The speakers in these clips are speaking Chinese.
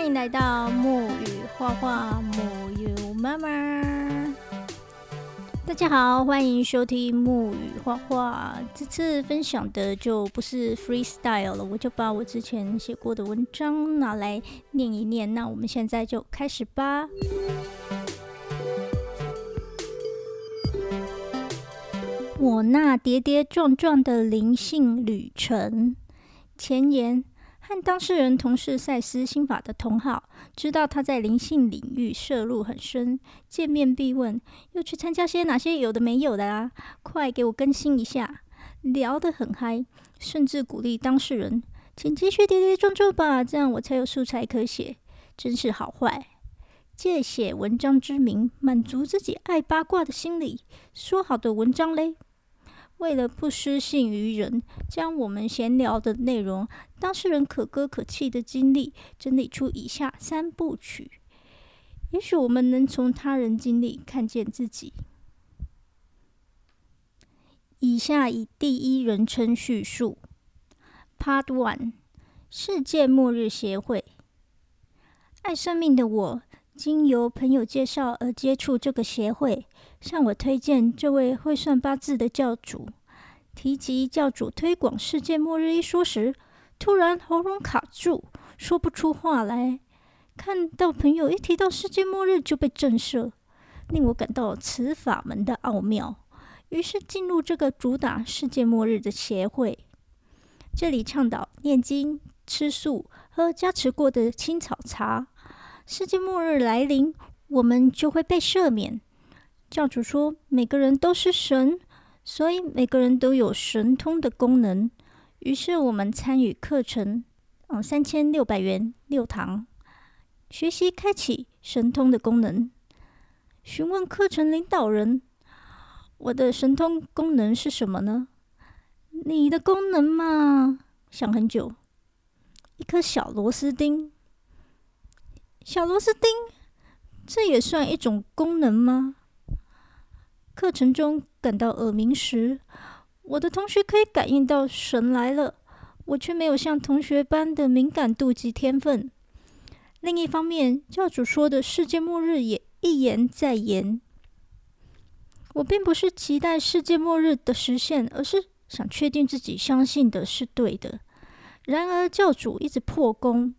欢迎来到木语画画木有妈妈。大家好，欢迎收听木语画画。这次分享的就不是 freestyle 了，我就把我之前写过的文章拿来念一念。那我们现在就开始吧。我那跌跌撞撞的灵性旅程，前言。和当事人同是赛斯心法的同好，知道他在灵性领域涉入很深，见面必问又去参加些哪些有的没有的啊？快给我更新一下！聊得很嗨，甚至鼓励当事人，请继续跌跌撞撞吧，这样我才有素材可写。真是好坏，借写文章之名，满足自己爱八卦的心理。说好的文章嘞？为了不失信于人，将我们闲聊的内容、当事人可歌可泣的经历整理出以下三部曲。也许我们能从他人经历看见自己。以下以第一人称叙述：Part One，世界末日协会。爱生命的我，经由朋友介绍而接触这个协会。向我推荐这位会算八字的教主。提及教主推广世界末日一说时，突然喉咙卡住，说不出话来。看到朋友一提到世界末日就被震慑，令我感到此法门的奥妙。于是进入这个主打世界末日的协会。这里倡导念经、吃素、喝加持过的青草茶。世界末日来临，我们就会被赦免。教主说：“每个人都是神，所以每个人都有神通的功能。”于是我们参与课程，嗯，三千六百元六堂，学习开启神通的功能。询问课程领导人：“我的神通功能是什么呢？”你的功能嘛，想很久，一颗小螺丝钉。小螺丝钉，这也算一种功能吗？课程中感到耳鸣时，我的同学可以感应到神来了，我却没有像同学般的敏感度及天分。另一方面，教主说的世界末日也一言再言。我并不是期待世界末日的实现，而是想确定自己相信的是对的。然而，教主一直破功，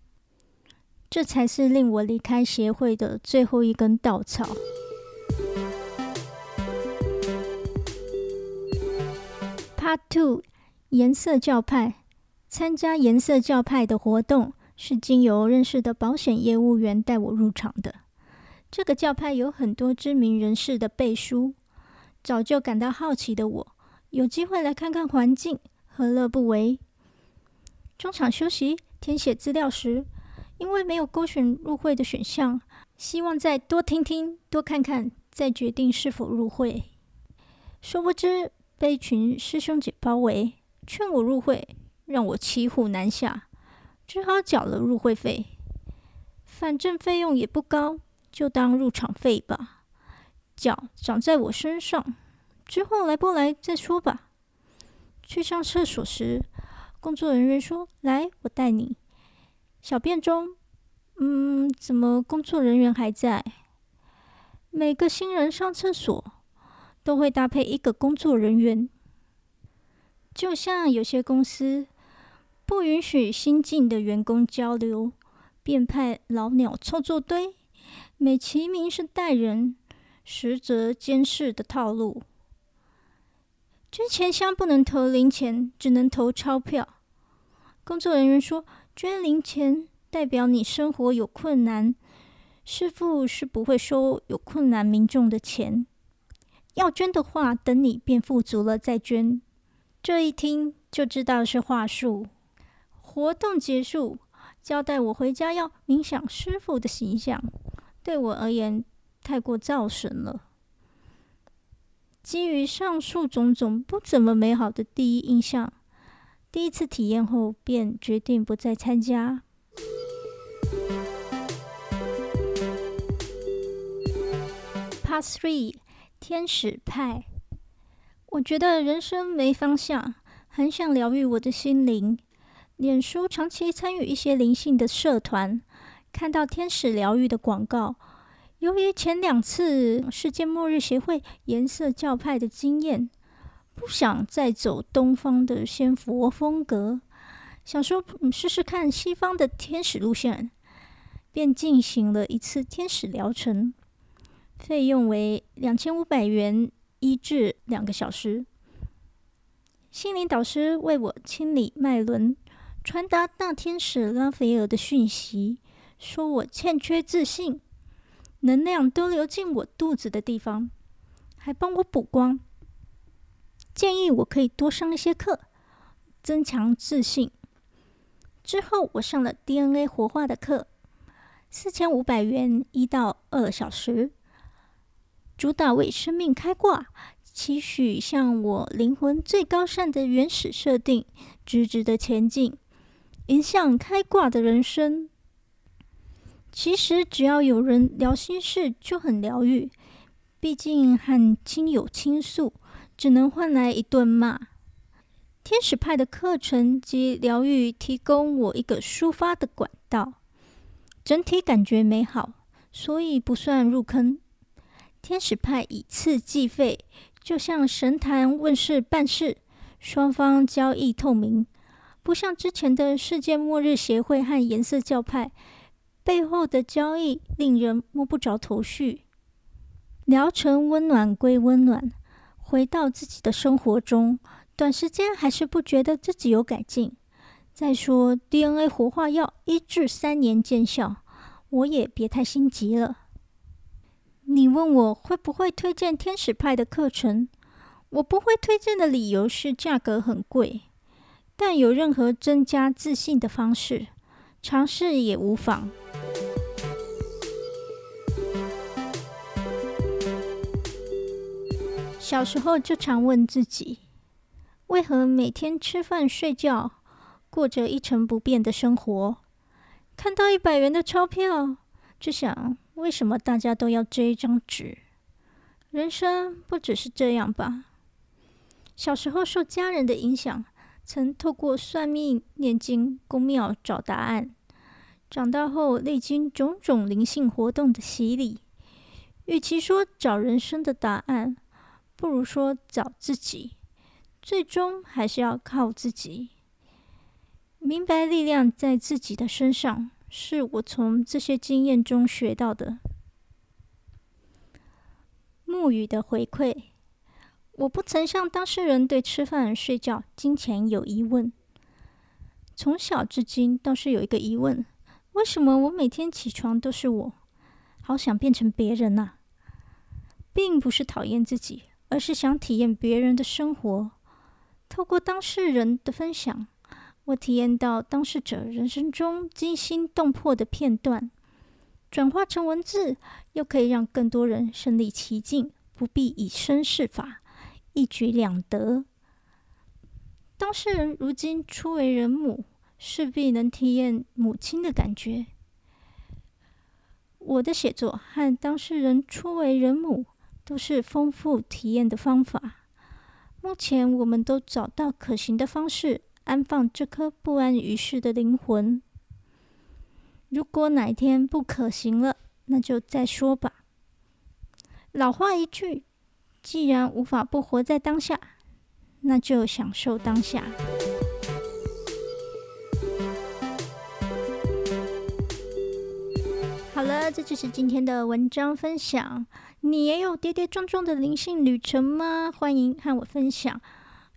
这才是令我离开协会的最后一根稻草。Part Two，颜色教派。参加颜色教派的活动是经由认识的保险业务员带我入场的。这个教派有很多知名人士的背书，早就感到好奇的我，有机会来看看环境，何乐不为？中场休息填写资料时，因为没有勾选入会的选项，希望再多听听、多看看，再决定是否入会。殊不知。被一群师兄姐包围，劝我入会，让我骑虎难下，只好缴了入会费。反正费用也不高，就当入场费吧。脚长在我身上，之后来不来再说吧。去上厕所时，工作人员说：“来，我带你。”小便中，嗯，怎么工作人员还在？每个新人上厕所。都会搭配一个工作人员，就像有些公司不允许新进的员工交流，便派老鸟凑作堆，美其名是带人，实则监视的套路。捐钱箱不能投零钱，只能投钞票。工作人员说，捐零钱代表你生活有困难，师傅是不会收有困难民众的钱。要捐的话，等你变富足了再捐。这一听就知道是话术。活动结束，交代我回家要冥想师傅的形象，对我而言太过造神了。基于上述种种不怎么美好的第一印象，第一次体验后便决定不再参加。Part Three。天使派，我觉得人生没方向，很想疗愈我的心灵。脸书长期参与一些灵性的社团，看到天使疗愈的广告。由于前两次世界末日协会颜色教派的经验，不想再走东方的仙佛风格，想说试试看西方的天使路线，便进行了一次天使疗程，费用为两千五百元，一至两个小时。心灵导师为我清理脉轮，传达大天使拉斐尔的讯息，说我欠缺自信。能量都流进我肚子的地方，还帮我补光。建议我可以多上一些课，增强自信。之后我上了 DNA 活化的课，四千五百元一到二小时，主打为生命开挂，期许向我灵魂最高善的原始设定直直的前进，迎向开挂的人生。其实只要有人聊心事，就很疗愈。毕竟和亲友倾诉，只能换来一顿骂。天使派的课程及疗愈，提供我一个抒发的管道，整体感觉美好，所以不算入坑。天使派以次计费，就像神坛问世办事，双方交易透明，不像之前的世界末日协会和颜色教派。背后的交易令人摸不着头绪。疗程温暖归温暖，回到自己的生活中，短时间还是不觉得自己有改进。再说 DNA 活化药一至三年见效，我也别太心急了。你问我会不会推荐天使派的课程？我不会推荐的理由是价格很贵，但有任何增加自信的方式，尝试也无妨。小时候就常问自己，为何每天吃饭睡觉，过着一成不变的生活？看到一百元的钞票，就想为什么大家都要这一张纸？人生不只是这样吧？小时候受家人的影响，曾透过算命、念经、公庙找答案。长大后历经种种灵性活动的洗礼，与其说找人生的答案。不如说找自己，最终还是要靠自己。明白力量在自己的身上，是我从这些经验中学到的。木语的回馈：我不曾向当事人对吃饭、睡觉、金钱有疑问。从小至今，倒是有一个疑问：为什么我每天起床都是我？好想变成别人呐！并不是讨厌自己。而是想体验别人的生活，透过当事人的分享，我体验到当事者人生中惊心动魄的片段，转化成文字，又可以让更多人身临其境，不必以身试法，一举两得。当事人如今初为人母，势必能体验母亲的感觉。我的写作和当事人初为人母。都是丰富体验的方法。目前，我们都找到可行的方式安放这颗不安于世的灵魂。如果哪一天不可行了，那就再说吧。老话一句，既然无法不活在当下，那就享受当下。好了，这就是今天的文章分享。你也有跌跌撞撞的灵性旅程吗？欢迎和我分享。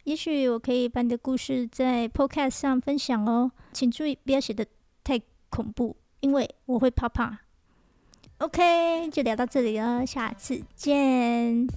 也许我可以把你的故事在 Podcast 上分享哦。请注意不要写的太恐怖，因为我会怕怕。OK，就聊到这里了，下次见。